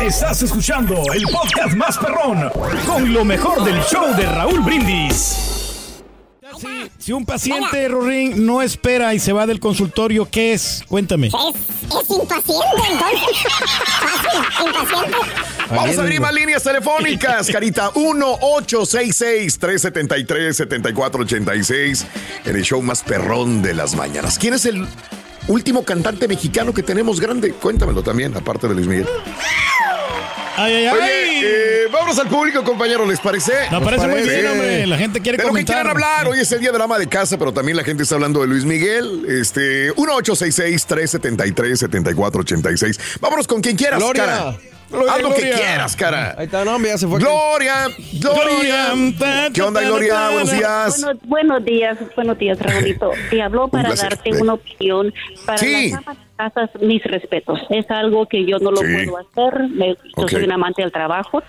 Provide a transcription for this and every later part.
Estás escuchando el podcast más perrón con lo mejor del show de Raúl Brindis. Si, si un paciente, Rorín, no espera y se va del consultorio, ¿qué es? Cuéntame. Es, es impaciente, entonces. Fácil, impaciente. Vamos a abrir más líneas telefónicas, Carita. 1-866-373-7486 en el show más perrón de las mañanas. ¿Quién es el último cantante mexicano que tenemos grande? Cuéntamelo también, aparte de Luis Miguel. Ay, ay, ay. Oye, eh, vámonos al público, compañero, ¿les parece? Nos parece muy bien, hombre. La gente quiere de lo que comentar. quieran hablar. Hoy es el día del ama de casa, pero también la gente está hablando de Luis Miguel. Este, 1-866-373-7486. Vámonos con quien quieras, Gloria. cara. Gloria, Haz lo que Gloria. quieras, cara. Ahí está, no, hombre, ya se fue. Gloria, Gloria. ¿Qué onda, Gloria? Buenos días. Bueno, buenos días, buenos días, Raulito. Te habló para darte una opinión. Para Sí. las amas casas, mis respetos. Es algo que yo no lo Sí. puedo hacer. Me- yo soy un amante del trabajo,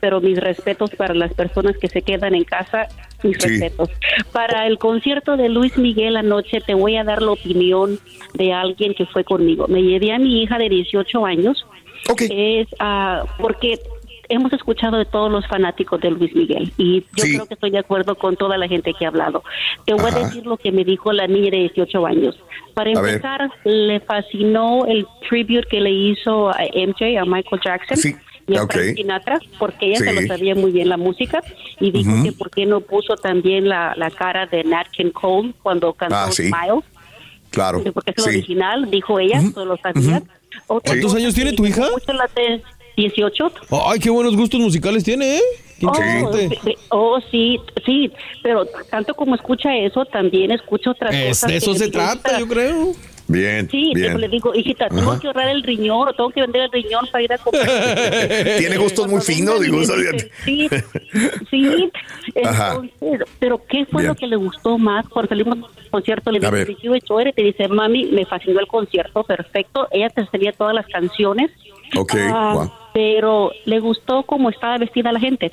pero mis respetos para las personas que se quedan en casa, mis Sí. respetos. Para el concierto de Luis Miguel anoche, te voy a dar la opinión de alguien que fue conmigo. Me llevé a mi hija de 18 años. Ok. Es ah, porque hemos escuchado de todos los fanáticos de Luis Miguel y yo Sí. creo que estoy de acuerdo con toda la gente que ha hablado. Te voy Ajá. a decir lo que me dijo la niña de 18 años. Para empezar, le fascinó el tribute que le hizo a MJ, a Michael Jackson. Sí. Y a Ok. Frank Sinatra, porque ella se Sí. lo sabía muy bien la música, y dijo Ujú. que por qué no puso también la, la cara de Nat King Cole cuando cantó Ah. Smile, Claro. porque es el Sí. original, dijo ella, Ujú. solo sabía. Otra ¿Cuántos años tiene tu hija? llamó mucho la aten- 18. Ay, qué buenos gustos musicales tiene, ¿eh? Oh, oh, sí, sí, pero tanto como escucha eso, también escucha otras Es- cosas. de eso se trata, "Hijita, yo creo. Bien. Sí, bien. le digo, hijita, tengo Ajá. que ahorrar el riñón o tengo que vender el riñón para ir a comprar. Tiene gustos muy finos, y digo. Sí, sí. Entonces, pero ¿qué fue Bien. lo que le gustó más? Cuando salimos del concierto, le dije, "Did you enjoy it?" te dice, mami, me fascinó el concierto, perfecto. Ella te sabía todas las canciones. Ok, Ah, wow. Pero le gustó cómo estaba vestida la gente.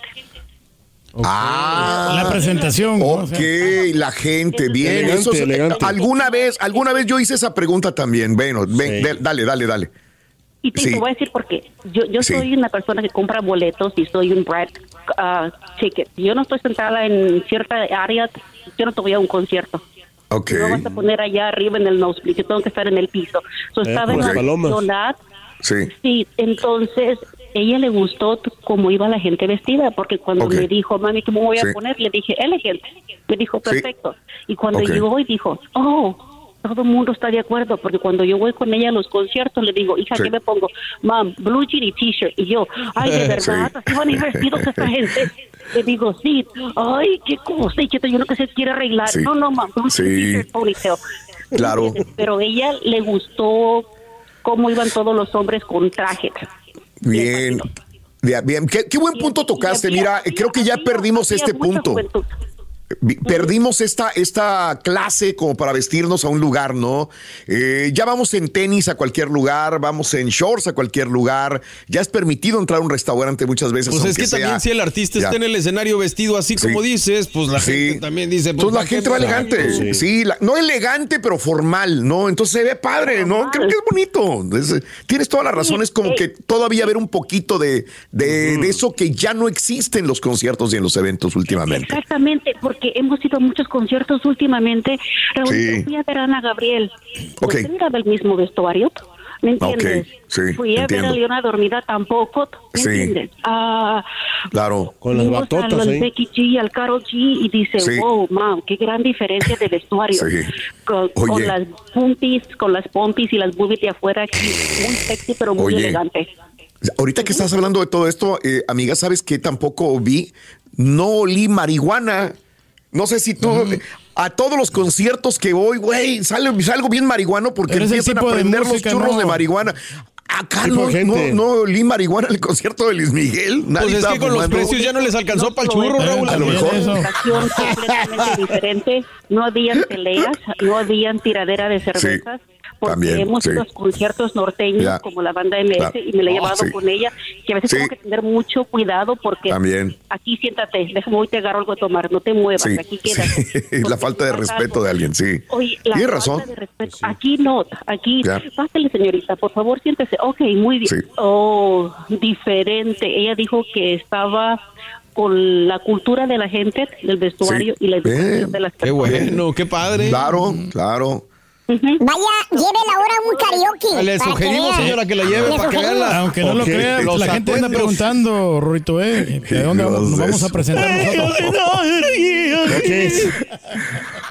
Ah, La presentación. ¿no? O sea, Ok, la gente, bien. Elegante, Eso es- elegante. alguna vez, alguna vez yo hice esa pregunta también. Bueno, ven, de- dale, dale, dale. Y te, Sí. te voy a decir por qué. Yo, yo Sí. soy una persona que compra boletos y soy un bright ah, ticket. Yo no estoy sentada en cierta área, yo no te voy a un concierto. Ok. No vas a poner allá arriba en el nosebleed, yo tengo que estar en el piso. So, estaba en la. Sí. Sí, entonces ella le gustó cómo iba la gente vestida, porque cuando me dijo, mami, ¿cómo voy a Sí. poner? Le dije, elegante. Me dijo, Sí. perfecto. Y cuando llegó y dijo, oh, todo el mundo está de acuerdo, porque cuando yo voy con ella a los conciertos, le digo, hija, Sí. ¿qué me pongo? Mam, blue jean y t-shirt. Y yo, ay, de verdad, Sí. así van a ir vestidos esta gente. Le digo, sí, ay, qué cosa, y yo no que se quiere arreglar. No, no, mam, blue jean, t-shirt, ponytail. Claro. Pero ella le gustó cómo iban todos los hombres con trajes. Bien. Bien, bien. ¿Qué, qué buen punto tocaste. Mira, creo que ya perdimos este punto. Perdimos esta, esta clase como para vestirnos a un lugar, ¿no? Eh, ya vamos en tenis a cualquier lugar, vamos en shorts a cualquier lugar. Ya es permitido entrar a un restaurante muchas veces. Pues es que sea- también si el artista Ya. está en el escenario vestido así como dices, pues la Sí. gente también dice... Pues, Entonces la ¿para qué gente va elegante. Sí, la- no elegante, pero formal, ¿no? Entonces se ve padre, ¿no? Creo que es bonito. Es- tienes toda la razón. Es como que todavía haber un poquito de, de, de eso que ya no existe en los conciertos y en los eventos últimamente. Exactamente, porque hemos ido a muchos conciertos últimamente. Raúl, Sí. fui a ver a Ana Gabriel. Ok. No era del mismo vestuario. ¿Me entiendes? Ok, sí, Fui a entiendo. ver a Leona Dormida tampoco. ¿Me Sí. entiendes? Ah, Claro. Con las batotas al ahí. Becky G, al Carol G y dice, Sí. wow, mam, qué gran diferencia de vestuario. Sí. Con, con las pompis, con las pompis y las boobies de afuera, aquí, muy sexy pero muy Oye. elegante. Ahorita que estás hablando de todo esto, eh, amiga, ¿sabes que tampoco vi? No olí marihuana. No sé si tú... A todos los conciertos que voy, güey, sale- salgo bien marihuano porque empiezan a prender los churros no. de marihuana. Acá no, no, no olí marihuana en el concierto de Luis Miguel. Nadie Pues es que con los precios ya no les alcanzó para el churro, Raúl. A lo mejor. Situación completamente diferente. No habían peleas, no habían tiradera de cervezas. Porque también, hemos sí. ido a conciertos norteños Ya. como la banda MS Claro. y me la he Oh, llevado sí. con ella. Que a veces Sí. tengo que tener mucho cuidado porque También. aquí siéntate, déjame hoy te agarro algo de tomar, no te muevas, Sí, aquí quedas. sí. la falta de respeto algo- de alguien, sí. Oye, la Tienes falta razón. de respeto. Aquí no, aquí, Ya. pásale señorita, por favor, siéntese. Ok, muy bien. Sí. Oh, diferente. Ella dijo que estaba con la cultura de la gente, del vestuario Sí. y la educación Bien. de las Qué personas. bueno, qué padre. Claro, claro. Vaya, llévela ahora a un karaoke. Le que sugerimos, señora, que la lleve Le para que la- Aunque no lo crea, Los la gente anda preguntando, Rorito, ¿eh? ¿De dónde vamos- nos vamos a presentar nosotros?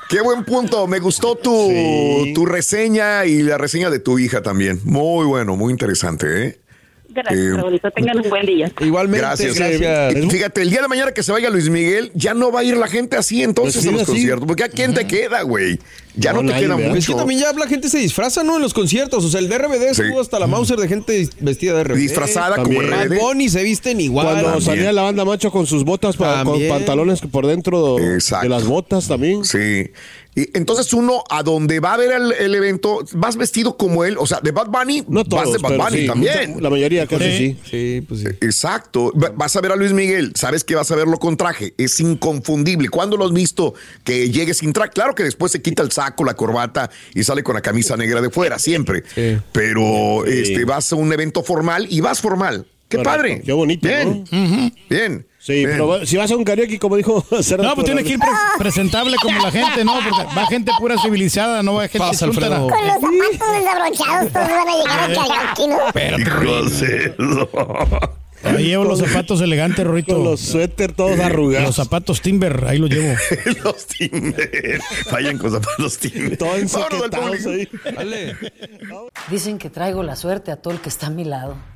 Qué buen punto. Me gustó tu, Sí. tu reseña y la reseña de tu hija también. Muy bueno, muy interesante, ¿eh? Gracias, Eh, Raulito. Tengan un buen día. Igualmente, Gracias. gracias. Fíjate, el día de mañana que se vaya Luis Miguel, ya no va a ir la gente así entonces Pues sí, a los así. conciertos. Porque ¿a quién te queda, güey? Ya no, No, te nadie, queda. Pues es mucho. que también ya la gente se disfraza, ¿no? En los conciertos. O sea, el DRBD Sí. estuvo hasta la Mauser de gente vestida de RBD. Disfrazada como También. Bad RBD. Bunny se visten igual. Cuando También. salía la banda macho con sus botas, con pantalones por dentro de, Exacto. de las botas también. Sí. Y entonces uno a donde va a ver el, el evento, vas vestido como él, o sea, de Bad Bunny, No vas todos, de Bad Bunny sí, también. mucha- la mayoría casi sí. Sí, pues sí. Exacto. Va- Vas a ver a Luis Miguel, sabes que vas a verlo con traje, es inconfundible. ¿Cuándo lo has visto que llegue sin traje? Claro que después se quita el saco, la corbata y sale con la camisa negra de fuera, siempre. Sí. Pero Sí. este vas a un evento formal y vas formal. Qué Correcto. padre. Qué bonito, Bien. Bien. Sí, Bien. pero si vas a un karaoke, como dijo Cerdo, No, pues tiene que ir pre- presentable como la gente, ¿no? Porque va gente pura civilizada, no va gente Pasa. Alfredo. Con los zapatos desabrochados, todos van a llegar al karaoke, ¿no? Eso. Ahí llevo los zapatos elegantes, Rorito. Con los suéter todos arrugados. Los zapatos Timber, ahí los llevo. los Timber. Vayan con zapatos Timber. Dale. Dicen que traigo la suerte a todo el que está a mi lado.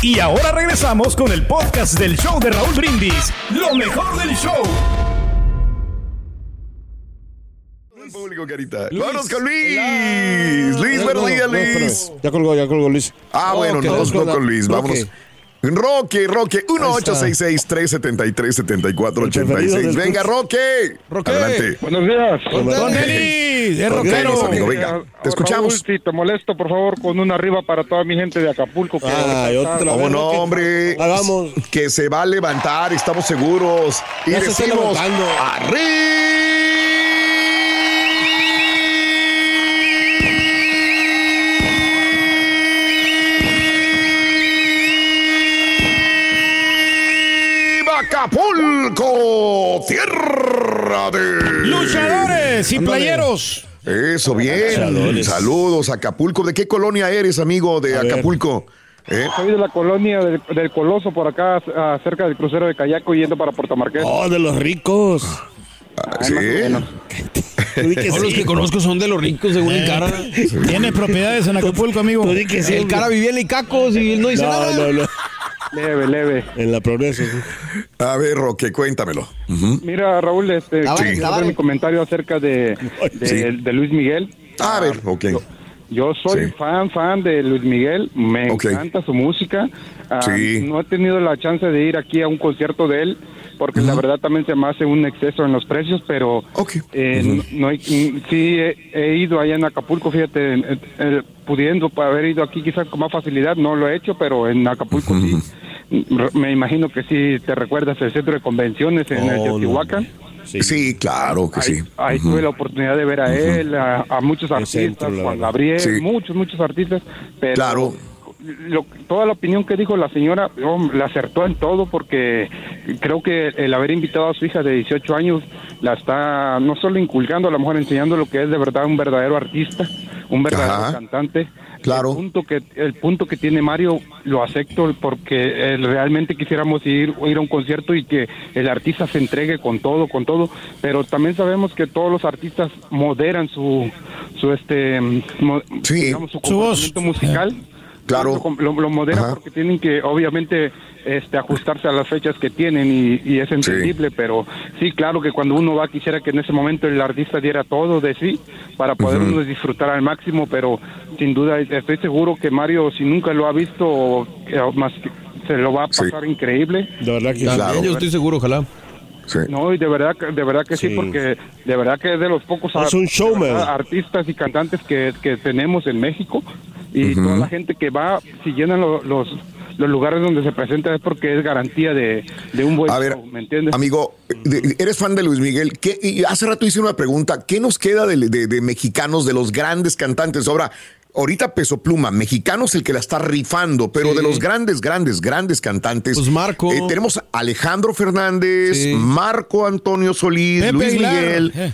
Y ahora regresamos con el podcast del show de Raúl Brindis. Lo mejor del show. Público, Carita. Luis. Vámonos con Luis. Luis, buenos días, No, no, Luis. Ya colgó, ya colgó Luis. Ah, bueno, Ok, nos vamos con Luis. Vámonos. Roque, Roque, 1-866-373-7486. del Venga, Roque. Roque. Adelante. Buenos días. Don Denis, es rockero. Denis, amigo, venga. Te escuchamos. Raúl, si te molesto, por favor, con una arriba para toda mi gente de Acapulco. Que Ay, otra ¿Cómo vez, no, hombre? Hagamos. Que se va a levantar, estamos seguros. Y decimos. ¡Arriba ¡Tierra de... Luchadores y playeros. Eso, bien. Luchadores. Saludos, Acapulco. ¿De qué colonia eres, amigo de A. Acapulco? ¿Eh? Soy de la colonia del, del Coloso, por acá, ah, cerca del crucero de Cayaco, yendo para Puerto Marqués. Oh, de los ricos. Ah, Ay, ¿Sí? menos. Tú que Todos los sí. que conozco son de los ricos, según el cara. Tiene propiedades en Acapulco, amigo. Tú que sí. El cara vivía en Icacos y él no dice No, nada. no, no. Leve, leve. En la progreso. sí. A ver, Roque, cuéntamelo. Mira, Raúl, este, Ah, ah, dar vale. mi comentario acerca de, de, Sí. de Luis Miguel. A ver, ok. Yo soy Sí. fan, fan de Luis Miguel. Me encanta su música. Ah, Sí. No he tenido la chance de ir aquí a un concierto de él porque la verdad también se me hace un exceso en los precios, pero Ok. eh, no- no hay- mm, sí he, he ido allá en Acapulco, fíjate, en- en- pudiendo haber ido aquí quizás con más facilidad, no lo he hecho, pero en Acapulco sí. R- Me imagino que sí te recuerdas el centro de convenciones en el Oh, no. Teotihuacán. Sí. Sí, claro que Ahí, sí. ahí tuve la oportunidad de ver a él, a, a muchos artistas, centro, Juan. Gabriel, Sí. muchos, muchos artistas, pero Claro. Lo- toda la opinión que dijo la señora, oh, la acertó en todo porque creo que el haber invitado a su hija de 18 años la está no solo inculcando, a lo mejor enseñando lo que es de verdad un verdadero artista, un verdadero Ajá. cantante. Claro. El punto que el punto que tiene Mario lo acepto porque eh, realmente quisiéramos ir ir a un concierto y que el artista se entregue con todo, con todo, pero también sabemos que todos los artistas moderan su su este mo- digamos, su Su voz. comportamiento musical. Claro. Lo, lo modera Ajá. porque tienen que, obviamente, este, ajustarse a las fechas que tienen y, y es entendible, pero sí, claro que cuando uno va quisiera que en ese momento el artista diera todo de sí para poder uno disfrutar al máximo, pero sin duda estoy seguro que Mario, si nunca lo ha visto, eh, más que- se lo va a pasar increíble. De verdad que yo estoy seguro, ojalá. No, y de verdad, que- de verdad que sí, Sí. porque de verdad que es de los pocos Es un showman. de verdad, artistas y cantantes que, que tenemos en México y toda la gente que va, si llenan lo- los, los lugares donde se presenta es porque es garantía de, de un buen A ver, show, ¿me entiendes? Amigo, eres fan de Luis Miguel. ¿Qué, y hace rato hice una pregunta. ¿Qué nos queda de, de- de mexicanos, de los grandes cantantes? Ahora, ahorita Peso Pluma, mexicano es el que la está rifando, pero Sí. de los grandes, grandes, grandes cantantes. Pues Marco. eh, tenemos a Alejandro Fernández, Sí. Marco Antonio Solís, Pepe Luis. Miguel, Eh.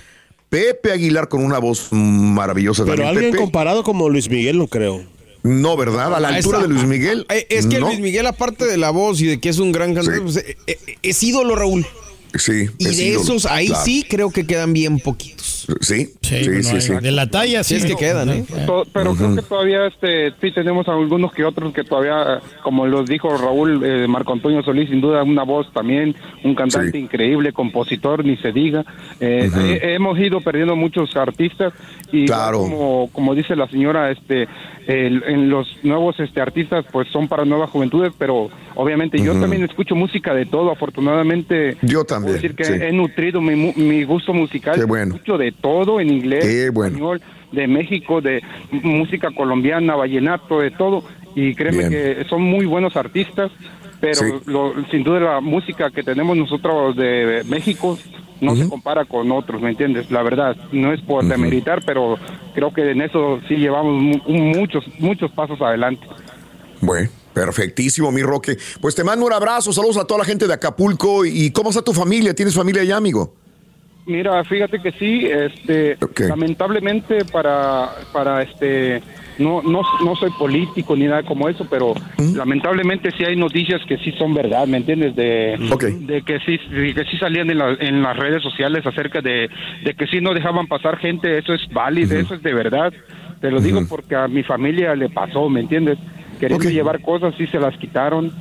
Pepe Aguilar con una voz maravillosa Pero también. alguien Pepe, comparado como Luis Miguel, no creo. no, ¿verdad? A la altura esa- de Luis Miguel. Eh, Es que no. Luis Miguel, aparte de la voz y de que es un gran cantante, Sí. pues, eh, eh, es ídolo, Raúl. Sí. Y es de ídolo, esos, ahí claro. sí creo que quedan bien poquitos. Sí, sí, bueno, sí, eh, sí. De la talla, sí. Es que quedan, ¿eh? To- pero creo que todavía este sí tenemos algunos que otros que todavía como los dijo Raúl eh, Marco Antonio Solís sin duda una voz también un cantante Sí. increíble compositor ni se diga Eh, eh, hemos ido perdiendo muchos artistas y Claro. como como dice la señora este el- en los nuevos este artistas pues son para nuevas juventudes pero obviamente yo también escucho música de todo afortunadamente Yo puedo también. decir que sí. he nutrido mi, mi gusto musical Qué bueno. escucho de todo en inglés bueno. español, de México, de música colombiana, vallenato, de todo. Y créeme Bien. que son muy buenos artistas, pero Sí. lo- sin duda la música que tenemos nosotros de México no se compara con otros, ¿me entiendes? La verdad, no es por demeritar, pero creo que en eso sí llevamos mu- muchos, muchos pasos adelante. Bueno, perfectísimo, mi Roque. Pues te mando un abrazo, saludos a toda la gente de Acapulco. ¿Y cómo está tu familia? ¿Tienes familia allá, amigo? Mira, fíjate que sí, este, lamentablemente para, para este, no, no, no soy político ni nada como eso, pero lamentablemente sí hay noticias que sí son verdad, ¿me entiendes? De, que sí, de que sí salían en, la- en las redes sociales acerca de, de que sí no dejaban pasar gente, eso es válido, eso es de verdad. Te lo digo porque a mi familia le pasó, ¿me entiendes? Queriendo llevar cosas, sí se las quitaron.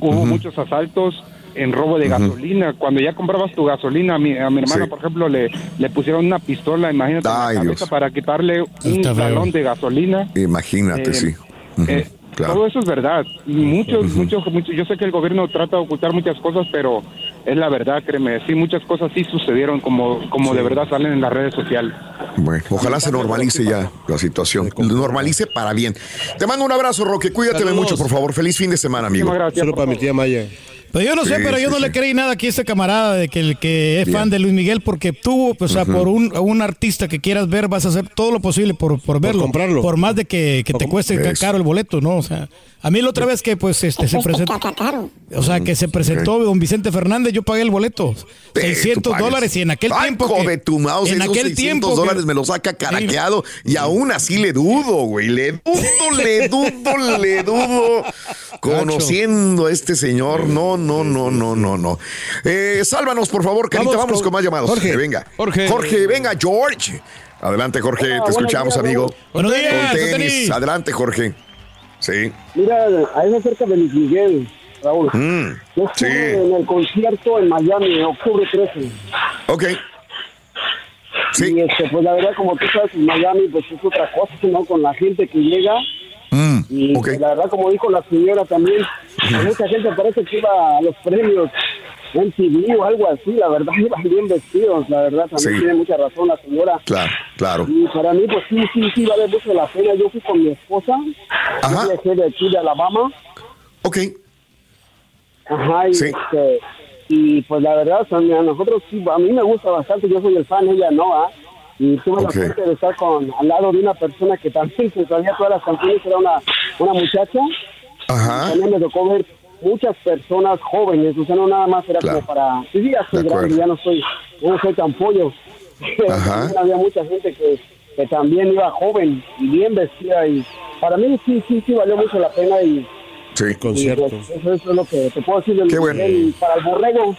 Hubo muchos asaltos en robo de gasolina. Cuando ya comprabas tu gasolina, a mi, a mi hermana, Sí. por ejemplo, le, le pusieron una pistola, imagínate, en la Ay, cabeza Dios. para quitarle un galón de gasolina. Imagínate, Eh, sí. Ujú, Eh, claro. Todo eso es verdad. Muchos, muchos, muchos, yo sé que el gobierno trata de ocultar muchas cosas, pero es la verdad, créeme. Sí, muchas cosas sí sucedieron como, como de verdad salen en las redes sociales. Bueno, ojalá se normalice ya la situación. Normalice para bien. Te mando un abrazo, Roque. Cuídate Saludos. mucho, por favor. Feliz fin de semana, amigo. Gracias. Solo para mi tía Maya. Pero yo no sé, Sí, pero yo sí, no sí. le creí nada aquí a este camarada de que el que es Bien. fan de Luis Miguel porque tuvo, pues, o sea, por un, un artista que quieras ver, vas a hacer todo lo posible por, por verlo. comprarlo. Por más de que, que te cueste Eso. caro el boleto, ¿no? O sea, a mí la otra vez que pues este se presentó, Caca caro. o sea, que se presentó don Vicente Fernández, yo pagué el boleto. Eh, 600 tú pagues. dólares y en aquel Ay, tiempo que- de tu mouse, en aquel 600 tiempo que- dólares me los saca caraqueado y aún así le dudo, güey. Le dudo, le dudo, le dudo. Conociendo a este señor, no, no, no, no, no, no. Eh, sálvanos, por favor, Carita, Vamos con, con más llamados. Jorge. Venga. Jorge. Jorge, venga, George. Adelante, Jorge, te escuchamos, amigo. Buenos días, Con tenis. tenis. Adelante, Jorge. Sí. Mira, ahí acerca de Luis Miguel, Raúl. Mm, Yo sí. en el concierto en Miami, en octubre 13. Ok. Sí. Y este, pues la verdad, como tú sabes, en Miami, pues es otra cosa, ¿no? Con la gente que llega. Y la verdad, como dijo la señora también, mucha gente parece que iba a los premios MTV o algo así. La verdad, iban bien vestidos. La verdad, también Sí. tiene mucha razón la señora. Claro, claro. Y para mí, pues sí, sí, sí, vale mucho la pena. Yo fui con mi esposa. Ajá. Yo de aquí de Alabama. Ok. Ajá, y, Sí. este, y pues la verdad, a nosotros sí, a mí me gusta bastante, yo soy el fan, ella no, ¿ah? Y tuve la suerte de estar con, al lado de una persona que también se sabía todas las canciones, era una, una muchacha. Ajá. También me tocó ver muchas personas jóvenes, o sea, no nada más era Claro. como para, sí, sí, ya soy grande, ya no soy, no soy tan pollo. Pero Ajá. también había mucha gente que, que también iba joven y bien vestida y para mí sí, sí, sí valió mucho la pena y, Sí, y, concierto. pues, eso, eso es lo que te puedo decir del Qué bueno. Y para el borrego,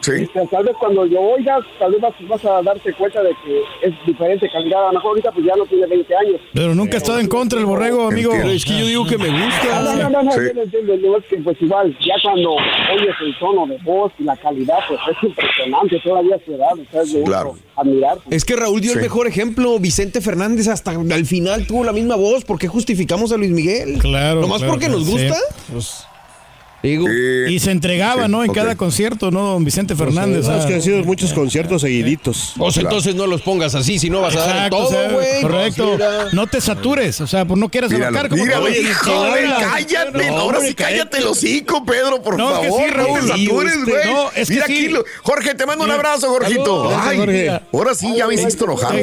Sí. este, tal vez cuando lo oigas, tal vez vas, vas a darte cuenta de que es diferente calidad. A lo mejor ahorita pues ya no tiene 20 años. Pero nunca he estado en contra del borrego, amigo. Entiendo. Es que yo digo que me No, gusta. no, no, no, Sí. yo lo entiendo, yo es que pues igual, ya cuando oyes el tono de voz y la calidad, pues es impresionante todavía a su edad, o sea, es de Claro. admirar. Es que Raúl dio Sí. el mejor ejemplo. Vicente Fernández hasta al final tuvo la misma voz. ¿Por qué justificamos a Luis Miguel? Claro, Nomás claro, porque nos sí. gusta. Pues, digo, Y se entregaba, Sí, ¿no? En cada concierto, ¿no? Don Vicente Fernández. No, es que ah. han sido muchos conciertos seguiditos. pues entonces no los pongas así, si no vas a dar Exacto, o todo, sea, correcto. Pues, mira. No te satures, o sea, pues no quieras Míralo, abarcar como míralo, Oye, cállate, No, ahora hombre, sí cállate el hocico, Pedro, por No, es que favor. sí, Raúl, no te satures, güey. no, es que Mira sí. aquí, lo- Jorge, te mando un abrazo, Jorgito. Ay, Jorge. ahora sí ya me hiciste enojar.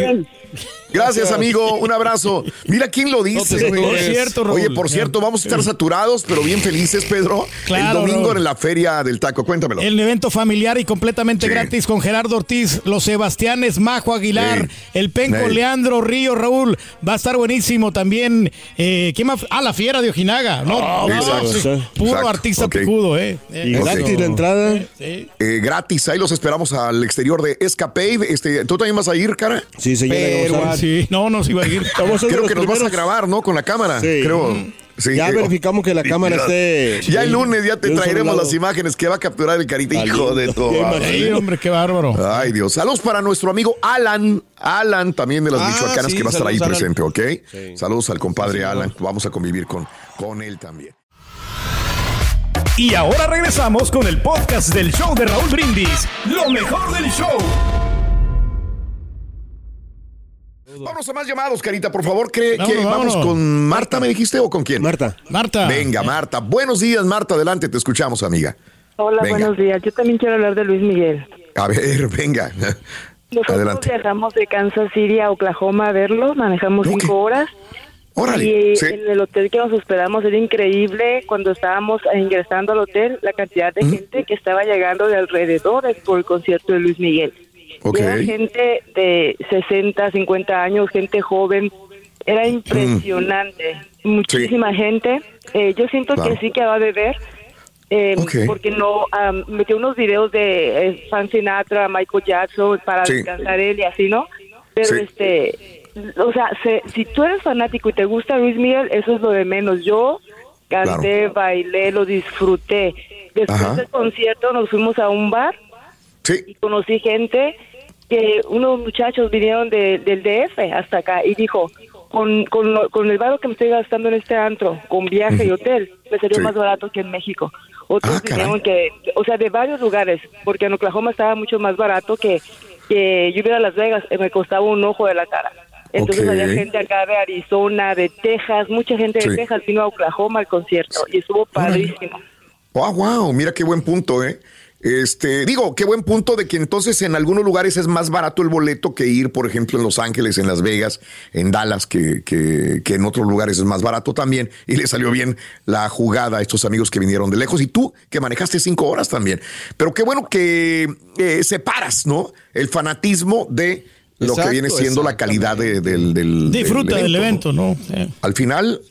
Gracias, amigo. Un abrazo. Mira quién lo dice, satures. Por cierto, Raúl. Oye, por cierto, vamos a estar saturados, pero bien felices, Pedro. Claro, el domingo Raúl. en la feria del taco. Cuéntamelo. El evento familiar y completamente Sí. gratis con Gerardo Ortiz, los Sebastianes, Majo Aguilar, Sí. el Penco, Sí. Leandro, Río, Raúl. Va a estar buenísimo también. Eh, ¿Quién más? Ah, la fiera de Ojinaga. No, no, exacto, sí, exacto. puro Exacto, artista picudo, ¿eh? Eh, Y gratis la entrada. sí. Eh, gratis, ahí los esperamos al exterior de Escapade. Este, ¿Tú también vas a ir, cara? Sí, señora Pero. Sí, no, no se iba a ir. Vamos a ser Creo que nos vas a grabar, ¿no? Con la cámara. Sí. Creo. Sí, Ya verificamos que la cámara esté. Ya el lunes ya te traeremos las imágenes que va a capturar el carita, hijo de todo. Sí, hombre, qué bárbaro. Ay, Dios. Saludos para nuestro amigo Alan. Alan, también de las Ah, Michoacanas, sí, que va a estar ahí Alan. presente, ¿ok? Saludos al compadre Alan. Vamos a convivir con, con él también. Y ahora regresamos con el podcast del show de Raúl Brindis. Lo mejor del show. Vamos a más llamados, Carita, por favor. ¿Cree Vámonos, que vamos con Marta, me dijiste, o con quién? Marta. Marta. Venga, Marta. Buenos días, Marta. Adelante, te escuchamos, amiga. Hola, Venga. buenos días. Yo también quiero hablar de Luis Miguel. A ver, venga. Nosotros Adelante. viajamos de Kansas City a Oklahoma a verlo, manejamos cinco horas. Órale. Y Sí. en el hotel que nos hospedamos era increíble. Cuando estábamos ingresando al hotel, la cantidad de gente que estaba llegando de alrededores por el concierto de Luis Miguel. Ok. Era gente de 60, 50 años, gente joven. Era impresionante. Muchísima gente. Eh, yo siento Claro. que sí que va a beber. eh, Ok. Porque no am, metió unos videos de eh, Frank Sinatra, Michael Jackson para Sí. descansar él y así, ¿no? Pero Sí. este, o sea, se- si tú eres fanático y te gusta Luis Miguel, eso es lo de menos. Yo canté, bailé, lo disfruté. Después Ajá. del concierto nos fuimos a un bar Sí. y conocí gente que unos muchachos vinieron de- del DF hasta acá y dijo, con, con, lo- con el barro que me estoy gastando en este antro, con viaje y hotel, me salió Sí. más barato que en México. Otros Ah, dijeron que, o sea, de varios lugares, porque en Oklahoma estaba mucho más barato que, que yo iba a Las Vegas, me costaba un ojo de la cara. Entonces había gente acá de Arizona, de Texas, mucha gente de. Texas vino a Oklahoma al concierto y estuvo padrísimo. Wow, wow, mira qué buen punto, ¿eh? Este, digo, qué buen punto de que entonces en algunos lugares es más barato el boleto que ir, por ejemplo, en Los Ángeles, en Las Vegas, en Dallas, que, en otros lugares es más barato también. Y le salió bien la jugada a estos amigos que vinieron de lejos. Y tú, que manejaste cinco horas también. Pero qué bueno que eh, separas, ¿no? El fanatismo de lo que viene siendo la calidad de- del, del, Disfruta del evento, ¿no? Sí. Al final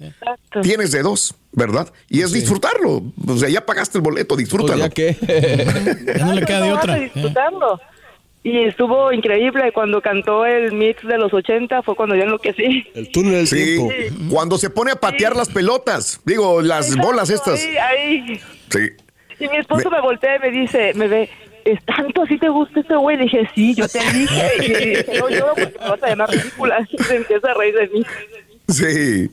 tienes de dos, ¿verdad? Y es disfrutarlo. O sea, ya pagaste el boleto, Pues disfrútalo. ya que. Ya no le queda de otra. disfrutarlo. Y estuvo increíble cuando cantó el mix de los 80, fue cuando yo enloquecí. El túnel del Sí, tiempo. cuando se pone a patear las pelotas, digo, las bolas estas. Ahí, ahí. Sí. Y mi esposo Me- me, voltea y me dice, me ve, ¿es tanto así te gusta este güey? Dije, sí, yo te dije. Y dije, no lloro porque me vas a llamar ridícula. Y se empieza a reír de mí. Sí.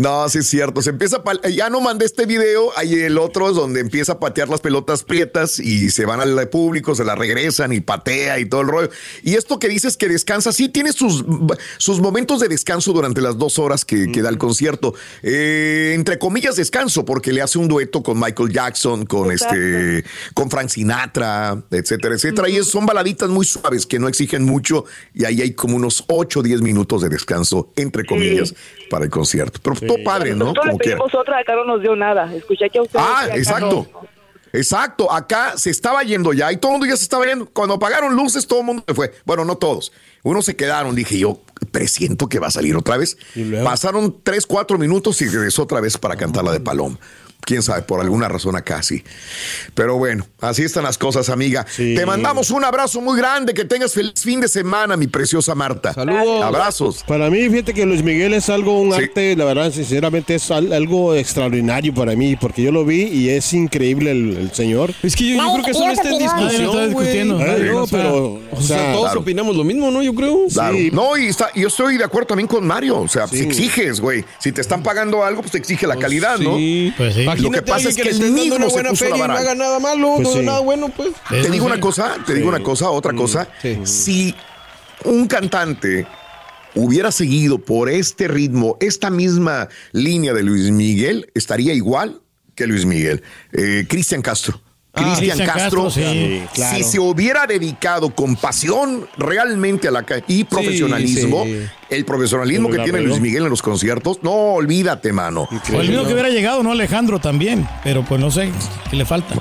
No, sí es cierto. Se empieza a pal- ya no mandé este video, hay el otro es donde empieza a patear las pelotas prietas y se van al público, se la regresan y patea y todo el rollo. Y esto que dices que descansa, sí tiene sus, sus momentos de descanso durante las dos horas que, que da el concierto. Eh, entre comillas descanso, porque le hace un dueto con Michael Jackson, con Exacto. este, con Frank Sinatra, etcétera, etcétera. Y es- son baladitas muy suaves que no exigen mucho y ahí hay como unos 8 o 10 minutos de descanso, entre comillas, para el concierto. Pero todo padre, ¿no? Nosotros le Como quiera. pedimos otra, acá no nos dio nada. Escuché que a usted Ah, exacto. no. Exacto, acá se estaba yendo ya y todo el mundo ya se estaba yendo. Cuando apagaron luces, todo el mundo se fue. Bueno, no todos. Unos se quedaron, dije yo, presiento que va a salir otra vez. Pasaron tres, cuatro minutos y regresó otra vez para cantar la de Paloma. Quién sabe, por alguna razón acá sí. Pero bueno, así están las cosas, amiga. Te mandamos un abrazo muy grande. Que tengas feliz fin de semana, mi preciosa Marta. Saludos. Abrazos. Para mí, fíjate que Luis Miguel es algo, un arte, la verdad, sinceramente es al- algo extraordinario para mí, porque yo lo vi y es increíble el, el señor. Es que yo, yo creo que eso no está en discusión, güey. discutiendo. Nadie, No, o sea, pero, o sea, todos claro. opinamos lo mismo, ¿no? Yo creo. Claro. No, y está, yo estoy de acuerdo también con Mario. O sea, si exiges, güey. Si te están pagando algo, pues te exige la calidad, ¿no? sí. Pues sí. Lo que pasa es que que él mismo se puso la y no vara. haga nada malo, Pues no haga sí. nada bueno, pues. Te digo una cosa, te digo una cosa, Mm, otra cosa. Si un cantante hubiera seguido por este ritmo, esta misma línea de Luis Miguel, estaría igual que Luis Miguel. Eh, Cristian Castro. Ah, Cristian Castro, Castro, sí, claro. si se hubiera dedicado con pasión realmente a la y profesionalismo, sí. el profesionalismo Pero que tiene. Luis Miguel en los conciertos, no olvídate, mano. O el mismo que hubiera llegado, ¿no? Alejandro también. Pero pues no sé qué le falta.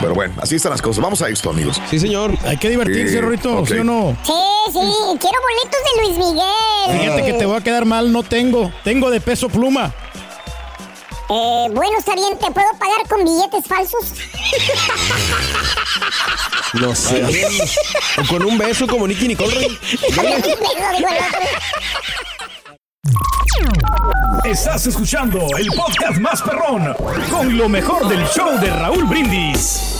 Pero bueno, así están las cosas. Vamos a esto, amigos. Sí, señor. Hay que divertirse, Rorito, ok. ¿sí o no? Sí, sí, quiero boletos de Luis Miguel. Fíjate que te voy a quedar mal, no tengo. Tengo de peso pluma. Eh, bueno, está bien, ¿te puedo pagar con billetes falsos? No sé. O con un beso como Nicky Nicole. Estás escuchando el podcast más perrón con lo mejor del show de Raúl Brindis.